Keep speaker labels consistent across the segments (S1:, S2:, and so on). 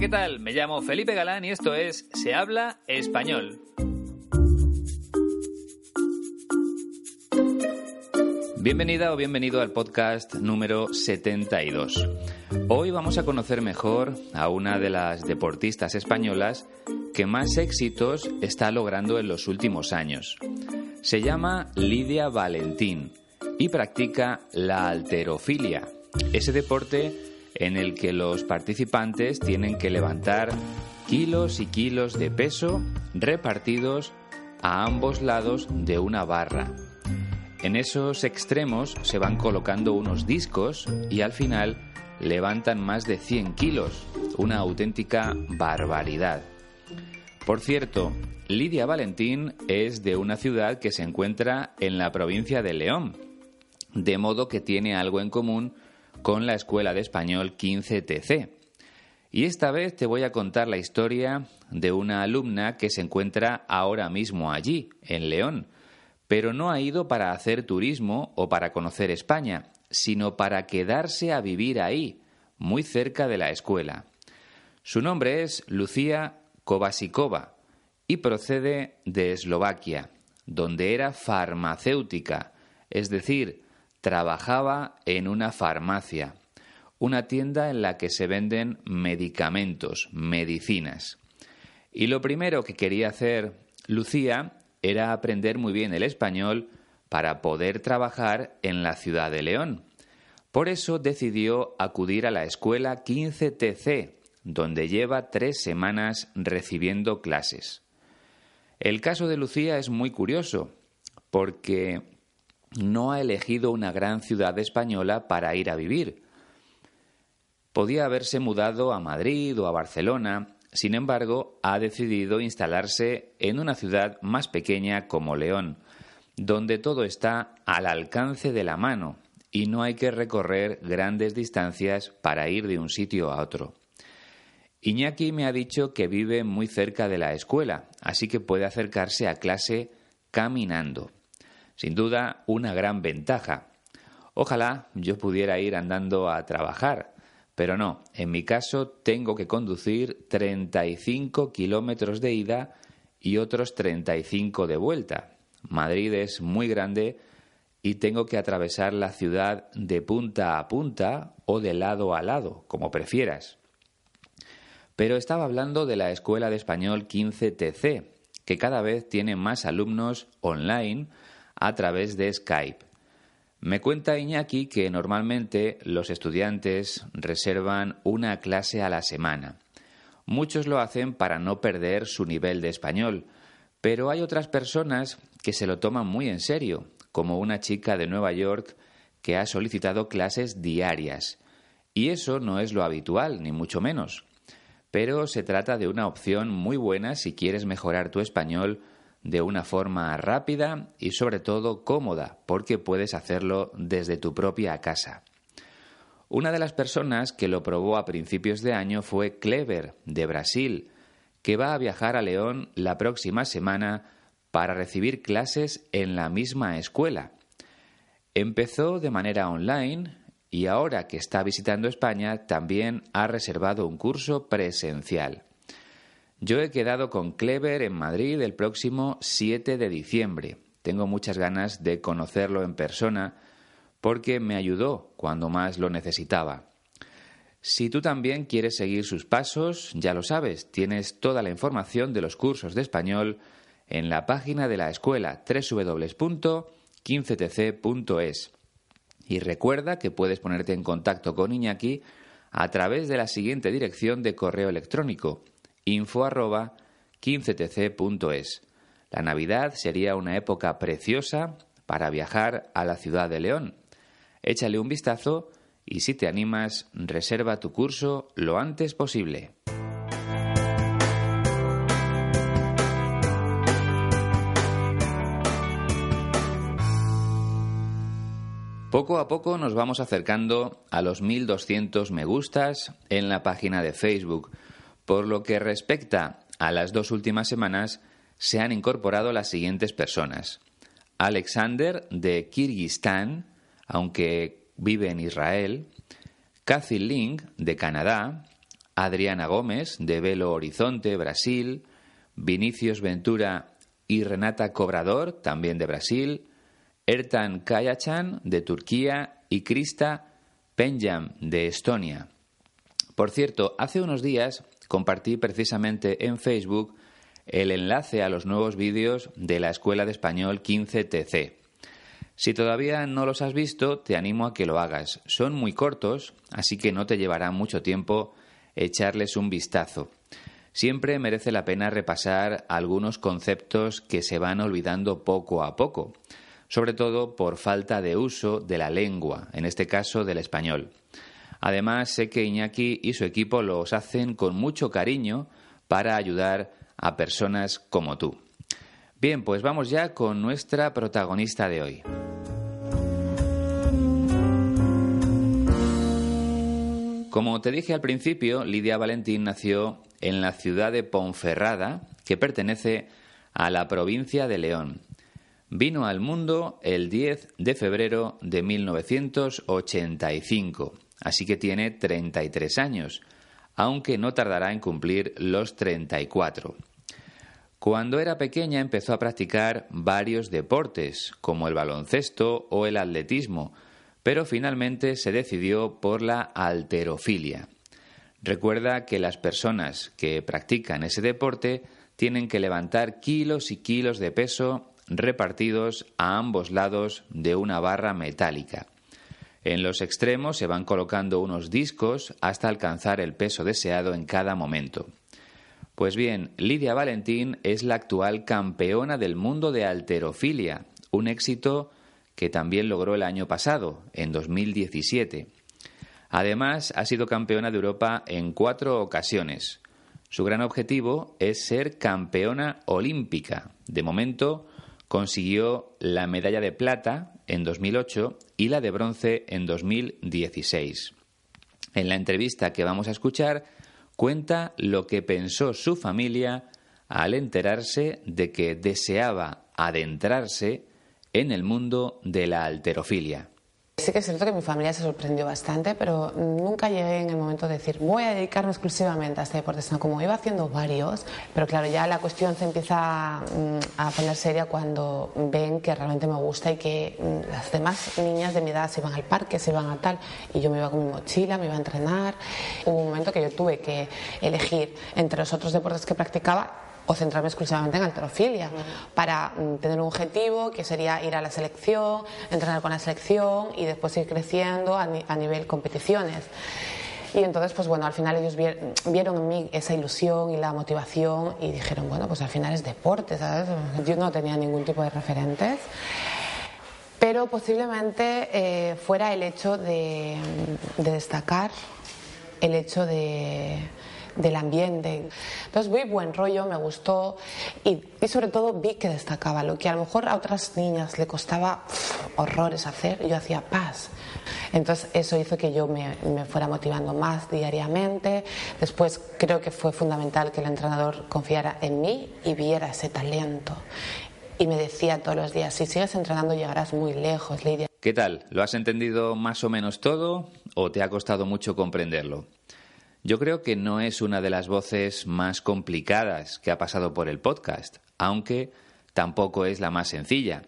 S1: ¿Qué tal? Me llamo Felipe Galán y esto es Se habla español. Bienvenida o bienvenido al podcast número 72. Hoy vamos a conocer mejor a una de las deportistas españolas que más éxitos está logrando en los últimos años. Se llama Lidia Valentín y practica la alterofilia, ese deporte en el que los participantes tienen que levantar kilos y kilos de peso repartidos a ambos lados de una barra. En esos extremos se van colocando unos discos y al final levantan más de 100 kilos, una auténtica barbaridad. Por cierto, Lidia Valentín es de una ciudad que se encuentra en la provincia de León, de modo que tiene algo en común con la Escuela de Español 15TC. Y esta vez te voy a contar la historia de una alumna que se encuentra ahora mismo allí, en León, pero no ha ido para hacer turismo o para conocer España, sino para quedarse a vivir ahí, muy cerca de la escuela. Su nombre es Lucía Kovasikova y procede de Eslovaquia, donde era farmacéutica, es decir, trabajaba en una farmacia, una tienda en la que se venden medicamentos, medicinas. Y lo primero que quería hacer Lucía era aprender muy bien el español para poder trabajar en la ciudad de León. Por eso decidió acudir a la escuela 15TC, donde lleva tres semanas recibiendo clases. El caso de Lucía es muy curioso, porque no ha elegido una gran ciudad española para ir a vivir. Podía haberse mudado a Madrid o a Barcelona, sin embargo, ha decidido instalarse en una ciudad más pequeña como León, donde todo está al alcance de la mano y no hay que recorrer grandes distancias para ir de un sitio a otro. Iñaki me ha dicho que vive muy cerca de la escuela, así que puede acercarse a clase caminando. Sin duda, una gran ventaja. Ojalá yo pudiera ir andando a trabajar, pero no, en mi caso tengo que conducir 35 kilómetros de ida y otros 35 de vuelta. Madrid es muy grande y tengo que atravesar la ciudad de punta a punta o de lado a lado, como prefieras. Pero estaba hablando de la Escuela de Español 15TC, que cada vez tiene más alumnos online a través de Skype. Me cuenta Iñaki que normalmente los estudiantes reservan una clase a la semana. Muchos lo hacen para no perder su nivel de español, pero hay otras personas que se lo toman muy en serio, como una chica de Nueva York que ha solicitado clases diarias. Y eso no es lo habitual, ni mucho menos. Pero se trata de una opción muy buena si quieres mejorar tu español de una forma rápida y sobre todo cómoda, porque puedes hacerlo desde tu propia casa. Una de las personas que lo probó a principios de año fue Clever, de Brasil, que va a viajar a León la próxima semana para recibir clases en la misma escuela. Empezó de manera online y ahora que está visitando España también ha reservado un curso presencial. Yo he quedado con Clever en Madrid el próximo 7 de diciembre. Tengo muchas ganas de conocerlo en persona porque me ayudó cuando más lo necesitaba. Si tú también quieres seguir sus pasos, ya lo sabes, tienes toda la información de los cursos de español en la página de la escuela www.15tc.es. Y recuerda que puedes ponerte en contacto con Iñaki a través de la siguiente dirección de correo electrónico info arroba 15tc.es. La Navidad sería una época preciosa para viajar a la ciudad de León. Échale un vistazo y si te animas, reserva tu curso lo antes posible. Poco a poco nos vamos acercando a los 1200 me gustas en la página de Facebook. Por lo que respecta a las dos últimas semanas, se han incorporado las siguientes personas. Alexander de Kirguistán, aunque vive en Israel, Cathy Ling de Canadá, Adriana Gómez de Belo Horizonte, Brasil, Vinicius Ventura y Renata Cobrador, también de Brasil, Ertan Kayachan de Turquía. Y Krista Penjam de Estonia. Por cierto, hace unos días compartí precisamente en Facebook el enlace a los nuevos vídeos de la Escuela de Español 15TC. Si todavía no los has visto, te animo a que lo hagas. Son muy cortos, así que no te llevará mucho tiempo echarles un vistazo. Siempre merece la pena repasar algunos conceptos que se van olvidando poco a poco, sobre todo por falta de uso de la lengua, en este caso del español. Además, sé que Iñaki y su equipo los hacen con mucho cariño para ayudar a personas como tú. Bien, pues vamos ya con nuestra protagonista de hoy. Como te dije al principio, Lidia Valentín nació en la ciudad de Ponferrada, que pertenece a la provincia de León. Vino al mundo el 10 de febrero de 1985 así que tiene 33 años, aunque no tardará en cumplir los 34. Cuando era pequeña empezó a practicar varios deportes, como el baloncesto o el atletismo, pero finalmente se decidió por la alterofilia. Recuerda que las personas que practican ese deporte tienen que levantar kilos y kilos de peso repartidos a ambos lados de una barra metálica. En los extremos se van colocando unos discos hasta alcanzar el peso deseado en cada momento. Pues bien, Lidia Valentín es la actual campeona del mundo de alterofilia, un éxito que también logró el año pasado, en 2017. Además, ha sido campeona de Europa en cuatro ocasiones. Su gran objetivo es ser campeona olímpica. De momento, consiguió la medalla de plata en 2008 y la de bronce en 2016. En la entrevista que vamos a escuchar, cuenta lo que pensó su familia al enterarse de que deseaba adentrarse en el mundo de la alterofilia.
S2: Sí que es cierto que mi familia se sorprendió bastante, pero nunca llegué en el momento de decir voy a dedicarme exclusivamente a este deporte, sino como iba haciendo varios, pero claro, ya la cuestión se empieza mm, a poner seria cuando ven que realmente me gusta y que mm, las demás niñas de mi edad se iban al parque, se iban a tal, y yo me iba con mi mochila, me iba a entrenar. Hubo un momento que yo tuve que elegir entre los otros deportes que practicaba o centrarme exclusivamente en alterofilia para mm, tener un objetivo que sería ir a la selección, entrenar con la selección y después ir creciendo a, nivel competiciones. Y entonces, pues bueno, al final ellos vieron en mí esa ilusión y la motivación y dijeron, bueno, pues al final es deporte, ¿sabes? Yo no tenía ningún tipo de referentes. Pero posiblemente eh, fuera el hecho de destacar, el hecho de, del ambiente. Entonces vi buen rollo, me gustó y, sobre todo vi que destacaba lo que a lo mejor a otras niñas le costaba horrores hacer, yo hacía paz. Entonces eso hizo que yo me, me, fuera motivando más diariamente. Después creo que fue fundamental que el entrenador confiara en mí y viera ese talento. Y me decía todos los días, si sigues entrenando llegarás muy lejos, Lidia.
S1: ¿Qué tal? ¿Lo has entendido más o menos todo o te ha costado mucho comprenderlo? Yo creo que no es una de las voces más complicadas que ha pasado por el podcast, aunque tampoco es la más sencilla.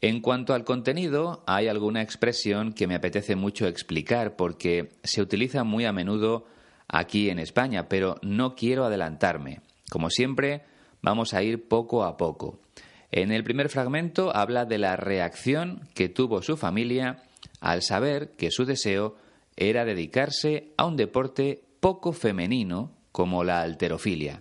S1: En cuanto al contenido, hay alguna expresión que me apetece mucho explicar porque se utiliza muy a menudo aquí en España, pero no quiero adelantarme. Como siempre, vamos a ir poco a poco. En el primer fragmento habla de la reacción que tuvo su familia al saber que su deseo era dedicarse a un deporte poco femenino como la alterofilia.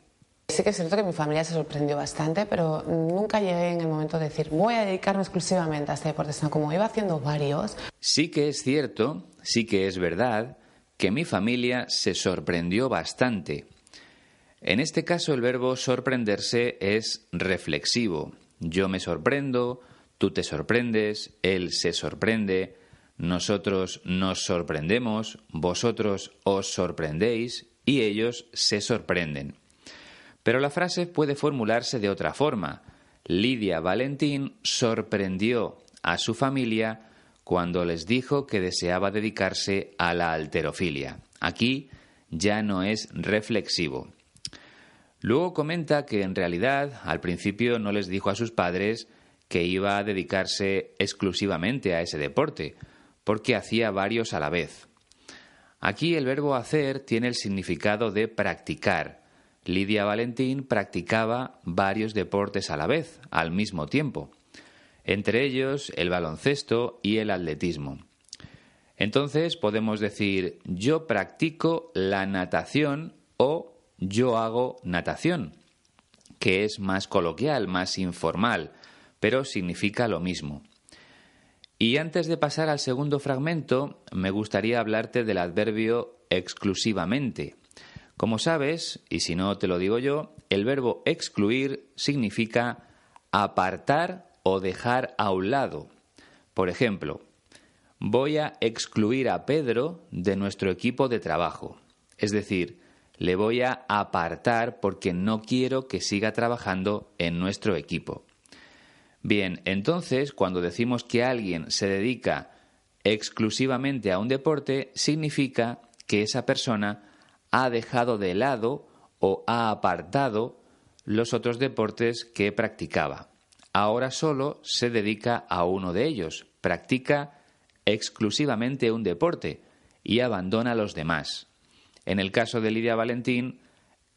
S2: Sí que es cierto que mi familia se sorprendió bastante, pero nunca llegué en el momento de decir voy a dedicarme exclusivamente a este deporte, sino como iba haciendo varios.
S1: Sí que es cierto, sí que es verdad que mi familia se sorprendió bastante. En este caso el verbo sorprenderse es reflexivo. Yo me sorprendo, tú te sorprendes, él se sorprende, nosotros nos sorprendemos, vosotros os sorprendéis y ellos se sorprenden. Pero la frase puede formularse de otra forma. Lidia Valentín sorprendió a su familia cuando les dijo que deseaba dedicarse a la alterofilia. Aquí ya no es reflexivo. Luego comenta que en realidad al principio no les dijo a sus padres que iba a dedicarse exclusivamente a ese deporte, porque hacía varios a la vez. Aquí el verbo hacer tiene el significado de practicar, Lidia Valentín practicaba varios deportes a la vez, al mismo tiempo, entre ellos el baloncesto y el atletismo. Entonces podemos decir yo practico la natación o yo hago natación, que es más coloquial, más informal, pero significa lo mismo. Y antes de pasar al segundo fragmento, me gustaría hablarte del adverbio exclusivamente, como sabes, y si no te lo digo yo, el verbo excluir significa apartar o dejar a un lado. Por ejemplo, voy a excluir a Pedro de nuestro equipo de trabajo. Es decir, le voy a apartar porque no quiero que siga trabajando en nuestro equipo. Bien, entonces, cuando decimos que alguien se dedica exclusivamente a un deporte, significa que esa persona ha dejado de lado o ha apartado los otros deportes que practicaba. Ahora solo se dedica a uno de ellos, practica exclusivamente un deporte y abandona los demás. En el caso de Lidia Valentín,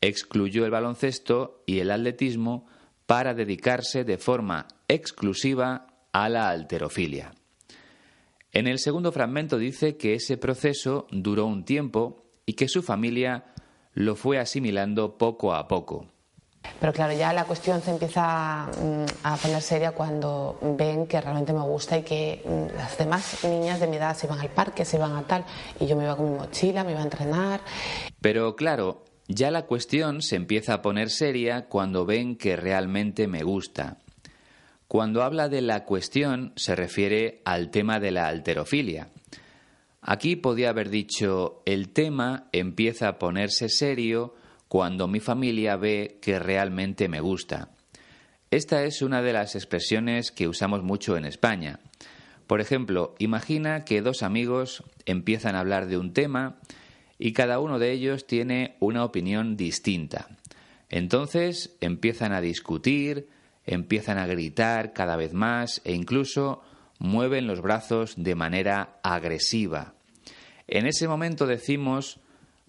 S1: excluyó el baloncesto y el atletismo para dedicarse de forma exclusiva a la alterofilia. En el segundo fragmento dice que ese proceso duró un tiempo y que su familia lo fue asimilando poco a poco.
S2: Pero claro, ya la cuestión se empieza mm, a poner seria cuando ven que realmente me gusta y que mm, las demás niñas de mi edad se iban al parque, se iban a tal, y yo me iba con mi mochila, me iba a entrenar.
S1: Pero claro, ya la cuestión se empieza a poner seria cuando ven que realmente me gusta. Cuando habla de la cuestión se refiere al tema de la alterofilia. Aquí podía haber dicho, el tema empieza a ponerse serio cuando mi familia ve que realmente me gusta. Esta es una de las expresiones que usamos mucho en España. Por ejemplo, imagina que dos amigos empiezan a hablar de un tema y cada uno de ellos tiene una opinión distinta. Entonces empiezan a discutir, empiezan a gritar cada vez más e incluso mueven los brazos de manera agresiva. En ese momento decimos,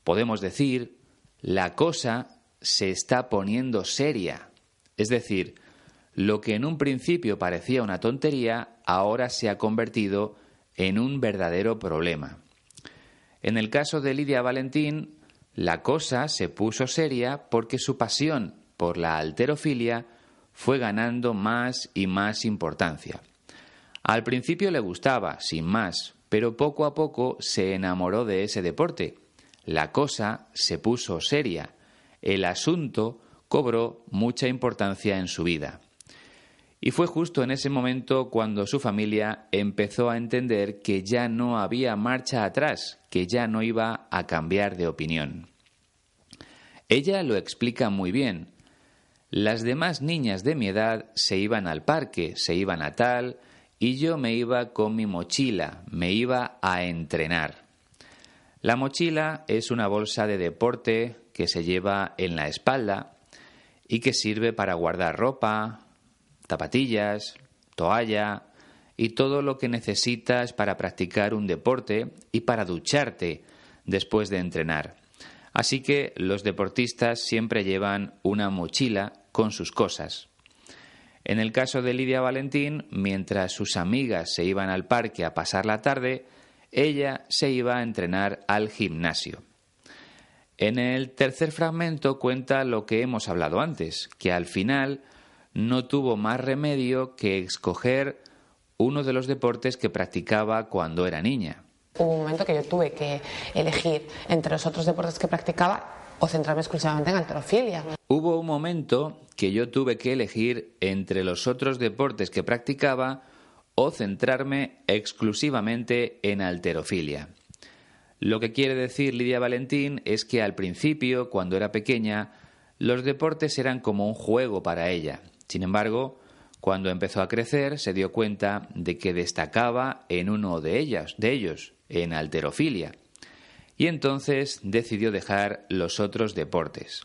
S1: podemos decir, la cosa se está poniendo seria. Es decir, lo que en un principio parecía una tontería, ahora se ha convertido en un verdadero problema. En el caso de Lidia Valentín, la cosa se puso seria porque su pasión por la alterofilia fue ganando más y más importancia. Al principio le gustaba, sin más, pero poco a poco se enamoró de ese deporte. La cosa se puso seria. El asunto cobró mucha importancia en su vida. Y fue justo en ese momento cuando su familia empezó a entender que ya no había marcha atrás, que ya no iba a cambiar de opinión. Ella lo explica muy bien. Las demás niñas de mi edad se iban al parque, se iban a tal, y yo me iba con mi mochila, me iba a entrenar. La mochila es una bolsa de deporte que se lleva en la espalda y que sirve para guardar ropa, zapatillas, toalla y todo lo que necesitas para practicar un deporte y para ducharte después de entrenar. Así que los deportistas siempre llevan una mochila con sus cosas. En el caso de Lidia Valentín, mientras sus amigas se iban al parque a pasar la tarde, ella se iba a entrenar al gimnasio. En el tercer fragmento cuenta lo que hemos hablado antes, que al final no tuvo más remedio que escoger uno de los deportes que practicaba cuando era niña.
S2: Hubo un momento que yo tuve que elegir entre los otros deportes que practicaba o centrarme exclusivamente en alterofilia.
S1: Hubo un momento que yo tuve que elegir entre los otros deportes que practicaba o centrarme exclusivamente en alterofilia. Lo que quiere decir Lidia Valentín es que al principio, cuando era pequeña, los deportes eran como un juego para ella. Sin embargo, cuando empezó a crecer, se dio cuenta de que destacaba en uno de ellas, de ellos, en alterofilia. Y entonces decidió dejar los otros deportes.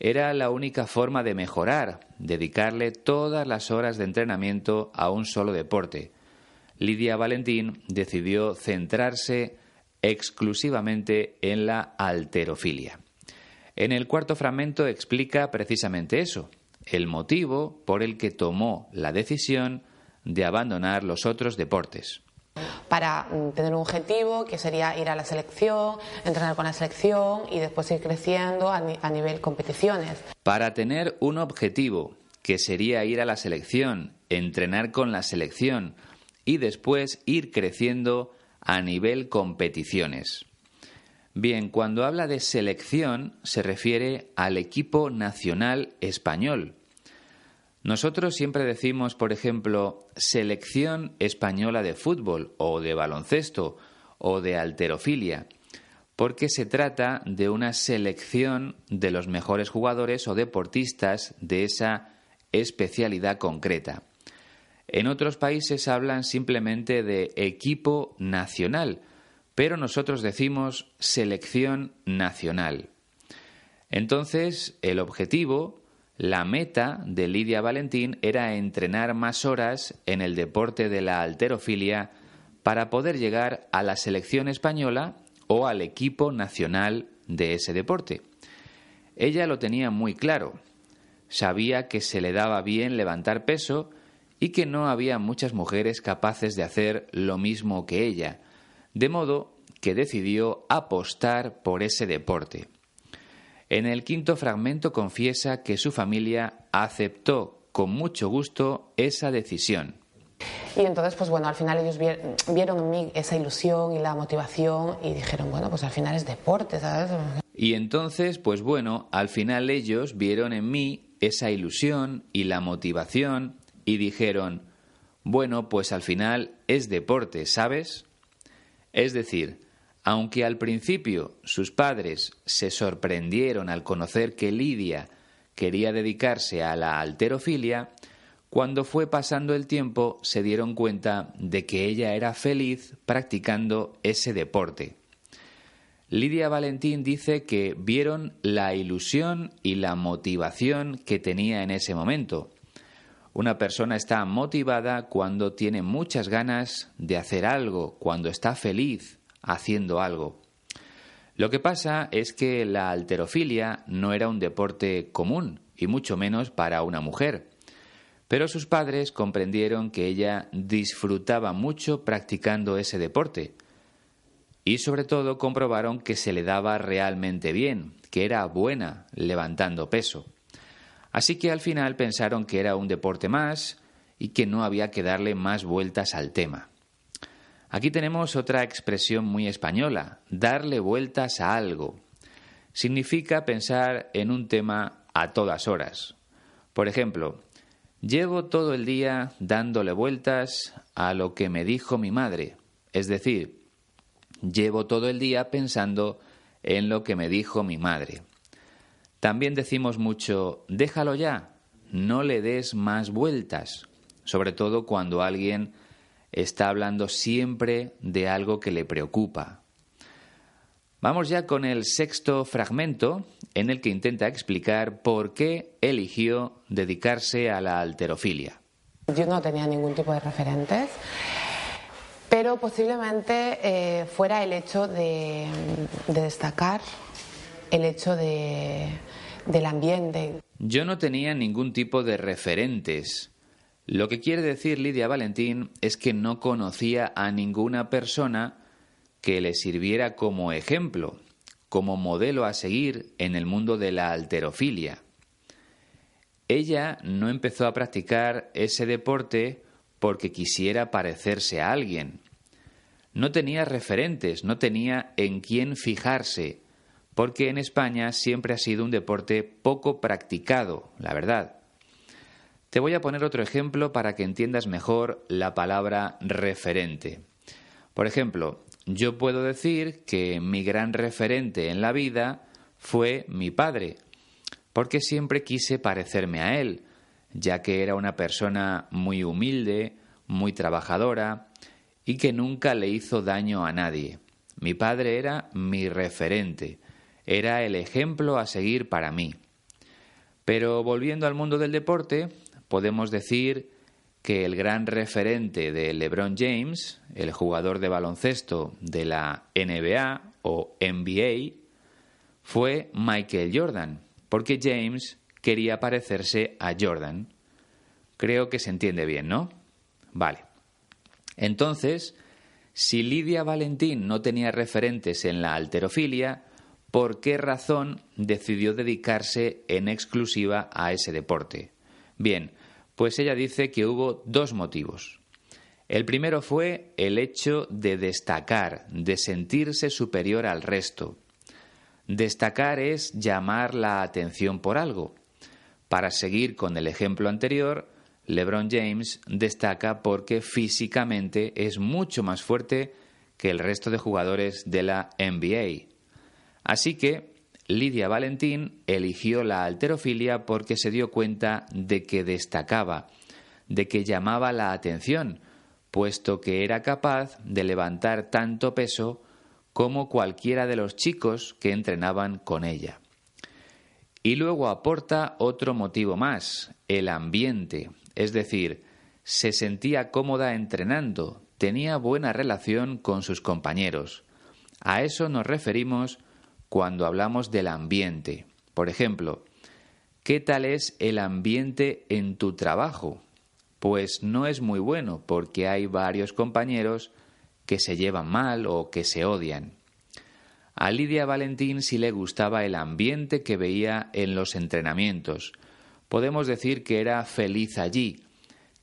S1: Era la única forma de mejorar, dedicarle todas las horas de entrenamiento a un solo deporte. Lidia Valentín decidió centrarse exclusivamente en la alterofilia. En el cuarto fragmento explica precisamente eso, el motivo por el que tomó la decisión de abandonar los otros deportes
S2: para mm, tener un objetivo que sería ir a la selección, entrenar con la selección y después ir creciendo a, nivel competiciones.
S1: Para tener un objetivo que sería ir a la selección, entrenar con la selección y después ir creciendo a nivel competiciones. Bien, cuando habla de selección se refiere al equipo nacional español, nosotros siempre decimos, por ejemplo, selección española de fútbol o de baloncesto o de alterofilia, porque se trata de una selección de los mejores jugadores o deportistas de esa especialidad concreta. En otros países hablan simplemente de equipo nacional, pero nosotros decimos selección nacional. Entonces, el objetivo la meta de Lidia Valentín era entrenar más horas en el deporte de la alterofilia para poder llegar a la selección española o al equipo nacional de ese deporte. Ella lo tenía muy claro. Sabía que se le daba bien levantar peso y que no había muchas mujeres capaces de hacer lo mismo que ella, de modo que decidió apostar por ese deporte. En el quinto fragmento confiesa que su familia aceptó con mucho gusto esa decisión.
S2: Y entonces, pues bueno, al final ellos vieron en mí esa ilusión y la motivación y dijeron, bueno, pues al final es deporte, ¿sabes?
S1: Y entonces, pues bueno, al final ellos vieron en mí esa ilusión y la motivación y dijeron, bueno, pues al final es deporte, ¿sabes? Es decir, aunque al principio sus padres se sorprendieron al conocer que Lidia quería dedicarse a la alterofilia, cuando fue pasando el tiempo se dieron cuenta de que ella era feliz practicando ese deporte. Lidia Valentín dice que vieron la ilusión y la motivación que tenía en ese momento. Una persona está motivada cuando tiene muchas ganas de hacer algo, cuando está feliz, haciendo algo. Lo que pasa es que la alterofilia no era un deporte común, y mucho menos para una mujer. Pero sus padres comprendieron que ella disfrutaba mucho practicando ese deporte. Y sobre todo comprobaron que se le daba realmente bien, que era buena levantando peso. Así que al final pensaron que era un deporte más y que no había que darle más vueltas al tema. Aquí tenemos otra expresión muy española, darle vueltas a algo. Significa pensar en un tema a todas horas. Por ejemplo, llevo todo el día dándole vueltas a lo que me dijo mi madre. Es decir, llevo todo el día pensando en lo que me dijo mi madre. También decimos mucho, déjalo ya, no le des más vueltas, sobre todo cuando alguien está hablando siempre de algo que le preocupa. Vamos ya con el sexto fragmento en el que intenta explicar por qué eligió dedicarse a la alterofilia.
S2: Yo no tenía ningún tipo de referentes, pero posiblemente eh, fuera el hecho de, destacar, el hecho del ambiente.
S1: Yo no tenía ningún tipo de referentes, lo que quiere decir Lidia Valentín es que no conocía a ninguna persona que le sirviera como ejemplo, como modelo a seguir en el mundo de la alterofilia. Ella no empezó a practicar ese deporte porque quisiera parecerse a alguien. No tenía referentes, no tenía en quién fijarse, porque en España siempre ha sido un deporte poco practicado, la verdad. Te voy a poner otro ejemplo para que entiendas mejor la palabra referente. Por ejemplo, yo puedo decir que mi gran referente en la vida fue mi padre, porque siempre quise parecerme a él, ya que era una persona muy humilde, muy trabajadora y que nunca le hizo daño a nadie. Mi padre era mi referente, era el ejemplo a seguir para mí. Pero volviendo al mundo del deporte, podemos decir que el gran referente de LeBron James, el jugador de baloncesto de la NBA o NBA, fue Michael Jordan, porque James quería parecerse a Jordan. Creo que se entiende bien, ¿no? Vale. Entonces, si Lidia Valentín no tenía referentes en la alterofilia, ¿por qué razón decidió dedicarse en exclusiva a ese deporte? Bien, pues ella dice que hubo dos motivos. El primero fue el hecho de destacar, de sentirse superior al resto. Destacar es llamar la atención por algo. Para seguir con el ejemplo anterior, LeBron James destaca porque físicamente es mucho más fuerte que el resto de jugadores de la NBA. Así que Lidia Valentín eligió la alterofilia porque se dio cuenta de que destacaba, de que llamaba la atención, puesto que era capaz de levantar tanto peso como cualquiera de los chicos que entrenaban con ella. Y luego aporta otro motivo más, el ambiente, es decir, se sentía cómoda entrenando, tenía buena relación con sus compañeros. A eso nos referimos cuando hablamos del ambiente. Por ejemplo, ¿qué tal es el ambiente en tu trabajo? Pues no es muy bueno porque hay varios compañeros que se llevan mal o que se odian. A Lidia Valentín sí le gustaba el ambiente que veía en los entrenamientos. Podemos decir que era feliz allí,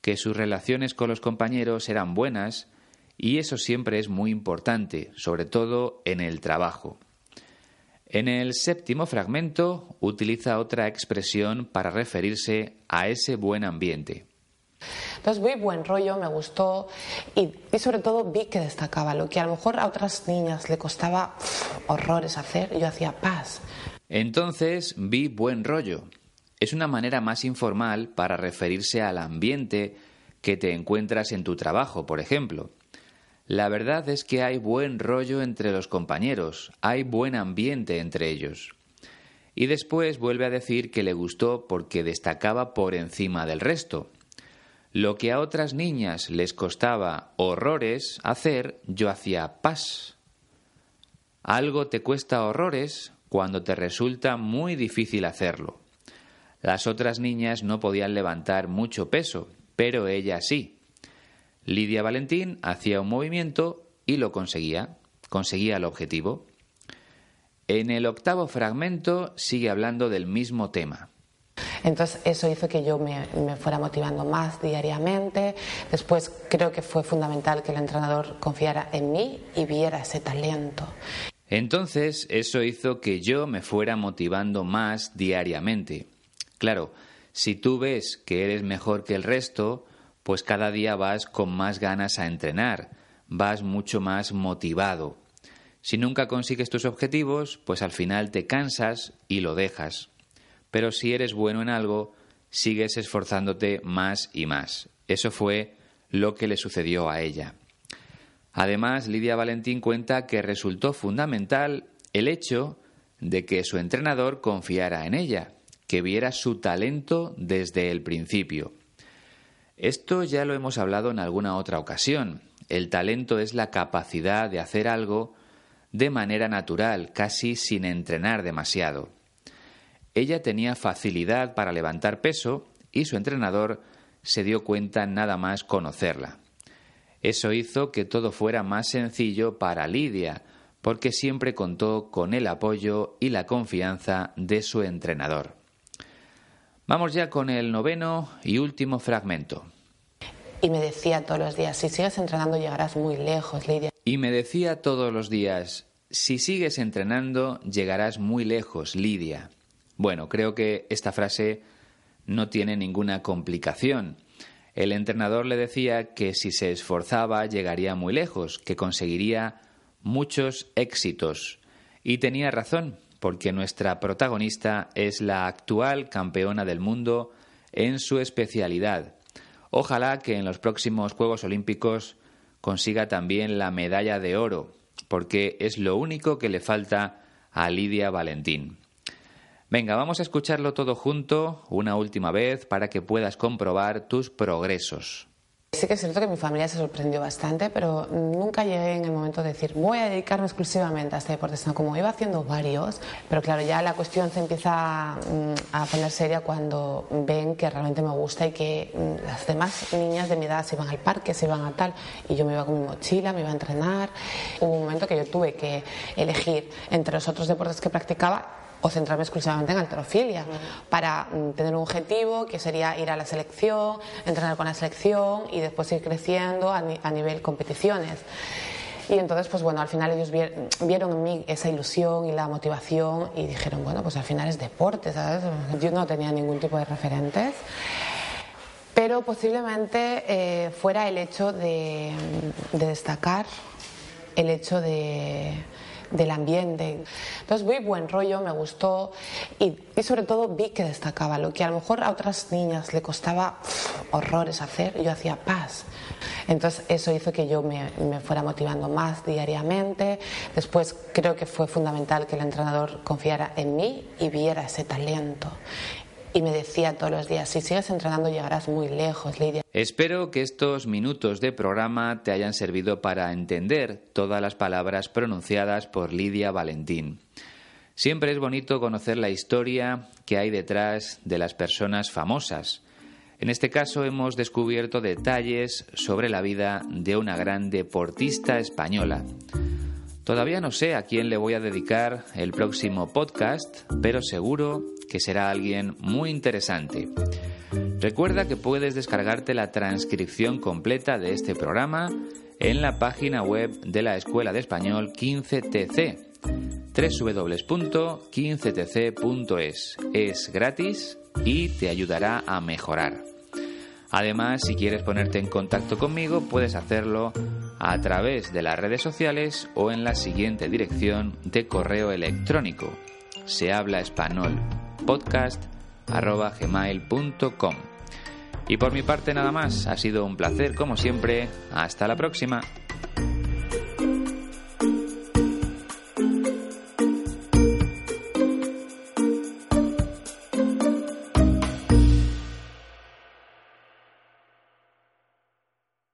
S1: que sus relaciones con los compañeros eran buenas y eso siempre es muy importante, sobre todo en el trabajo. En el séptimo fragmento utiliza otra expresión para referirse a ese buen ambiente.
S2: Entonces muy buen rollo, me gustó y, sobre todo vi que destacaba lo que a lo mejor a otras niñas le costaba horrores hacer, yo hacía paz.
S1: Entonces vi buen rollo. Es una manera más informal para referirse al ambiente que te encuentras en tu trabajo, por ejemplo. La verdad es que hay buen rollo entre los compañeros, hay buen ambiente entre ellos. Y después vuelve a decir que le gustó porque destacaba por encima del resto. Lo que a otras niñas les costaba horrores hacer, yo hacía paz. Algo te cuesta horrores cuando te resulta muy difícil hacerlo. Las otras niñas no podían levantar mucho peso, pero ella sí. Lidia Valentín hacía un movimiento y lo conseguía, conseguía el objetivo. En el octavo fragmento sigue hablando del mismo tema.
S2: Entonces eso hizo que yo me, fuera motivando más diariamente. Después creo que fue fundamental que el entrenador confiara en mí y viera ese talento.
S1: Entonces eso hizo que yo me fuera motivando más diariamente. Claro, si tú ves que eres mejor que el resto, pues cada día vas con más ganas a entrenar, vas mucho más motivado. Si nunca consigues tus objetivos, pues al final te cansas y lo dejas pero si eres bueno en algo, sigues esforzándote más y más. Eso fue lo que le sucedió a ella. Además, Lidia Valentín cuenta que resultó fundamental el hecho de que su entrenador confiara en ella, que viera su talento desde el principio. Esto ya lo hemos hablado en alguna otra ocasión. El talento es la capacidad de hacer algo de manera natural, casi sin entrenar demasiado. Ella tenía facilidad para levantar peso y su entrenador se dio cuenta nada más conocerla. Eso hizo que todo fuera más sencillo para Lidia, porque siempre contó con el apoyo y la confianza de su entrenador. Vamos ya con el noveno y último fragmento.
S2: Y me decía todos los días, si sigues entrenando llegarás muy lejos, Lidia.
S1: Y me decía todos los días, si sigues entrenando llegarás muy lejos, Lidia. Bueno, creo que esta frase no tiene ninguna complicación. El entrenador le decía que si se esforzaba llegaría muy lejos, que conseguiría muchos éxitos. Y tenía razón, porque nuestra protagonista es la actual campeona del mundo en su especialidad. Ojalá que en los próximos Juegos Olímpicos consiga también la medalla de oro, porque es lo único que le falta a Lidia Valentín. Venga, vamos a escucharlo todo junto una última vez para que puedas comprobar tus progresos.
S2: Sí que es cierto que mi familia se sorprendió bastante, pero nunca llegué en el momento de decir voy a dedicarme exclusivamente a este deporte, sino como iba haciendo varios, pero claro, ya la cuestión se empieza mm, a poner seria cuando ven que realmente me gusta y que mm, las demás niñas de mi edad se iban al parque, se iban a tal, y yo me iba con mi mochila, me iba a entrenar. Hubo un momento que yo tuve que elegir entre los otros deportes que practicaba o centrarme exclusivamente en alterofilia para mm, tener un objetivo que sería ir a la selección, entrenar con la selección y después ir creciendo a, nivel competiciones. Y entonces, pues bueno, al final ellos vieron en mí esa ilusión y la motivación y dijeron, bueno, pues al final es deporte, ¿sabes? Yo no tenía ningún tipo de referentes, pero posiblemente eh, fuera el hecho de destacar, el hecho de del ambiente. Entonces, muy buen rollo, me gustó y, sobre todo vi que destacaba lo que a lo mejor a otras niñas le costaba horrores hacer, yo hacía paz. Entonces, eso hizo que yo me, me fuera motivando más diariamente. Después, creo que fue fundamental que el entrenador confiara en mí y viera ese talento y me decía todos los días, si sigues entrenando llegarás muy lejos, Lidia.
S1: Espero que estos minutos de programa te hayan servido para entender todas las palabras pronunciadas por Lidia Valentín. Siempre es bonito conocer la historia que hay detrás de las personas famosas. En este caso hemos descubierto detalles sobre la vida de una gran deportista española. Todavía no sé a quién le voy a dedicar el próximo podcast, pero seguro que será alguien muy interesante. Recuerda que puedes descargarte la transcripción completa de este programa en la página web de la Escuela de Español 15TC www.15tc.es. Es gratis y te ayudará a mejorar. Además, si quieres ponerte en contacto conmigo, puedes hacerlo a través de las redes sociales o en la siguiente dirección de correo electrónico. Se habla español podcast@gmail.com. Y por mi parte nada más, ha sido un placer como siempre. Hasta la próxima.